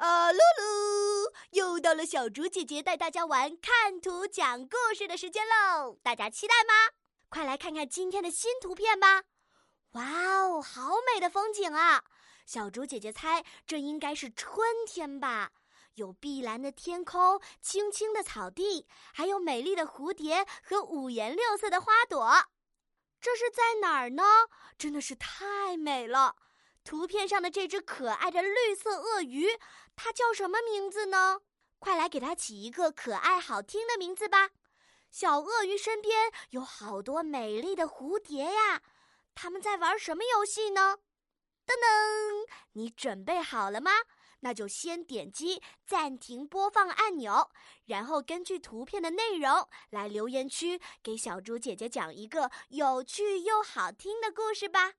啊，露露，又到了小竹姐姐带大家玩看图讲故事的时间喽！大家期待吗？快来看看今天的新图片吧！哇哦，好美的风景啊！小竹姐姐猜这应该是春天吧？有碧蓝的天空、青青的草地，还有美丽的蝴蝶和五颜六色的花朵。这是在哪儿呢？真的是太美了！图片上的这只可爱的绿色鳄鱼，它叫什么名字呢？快来给它起一个可爱好听的名字吧！小鳄鱼身边有好多美丽的蝴蝶呀，它们在玩什么游戏呢？噔噔，你准备好了吗？那就先点击暂停播放按钮，然后根据图片的内容来留言区给小猪姐姐讲一个有趣又好听的故事吧。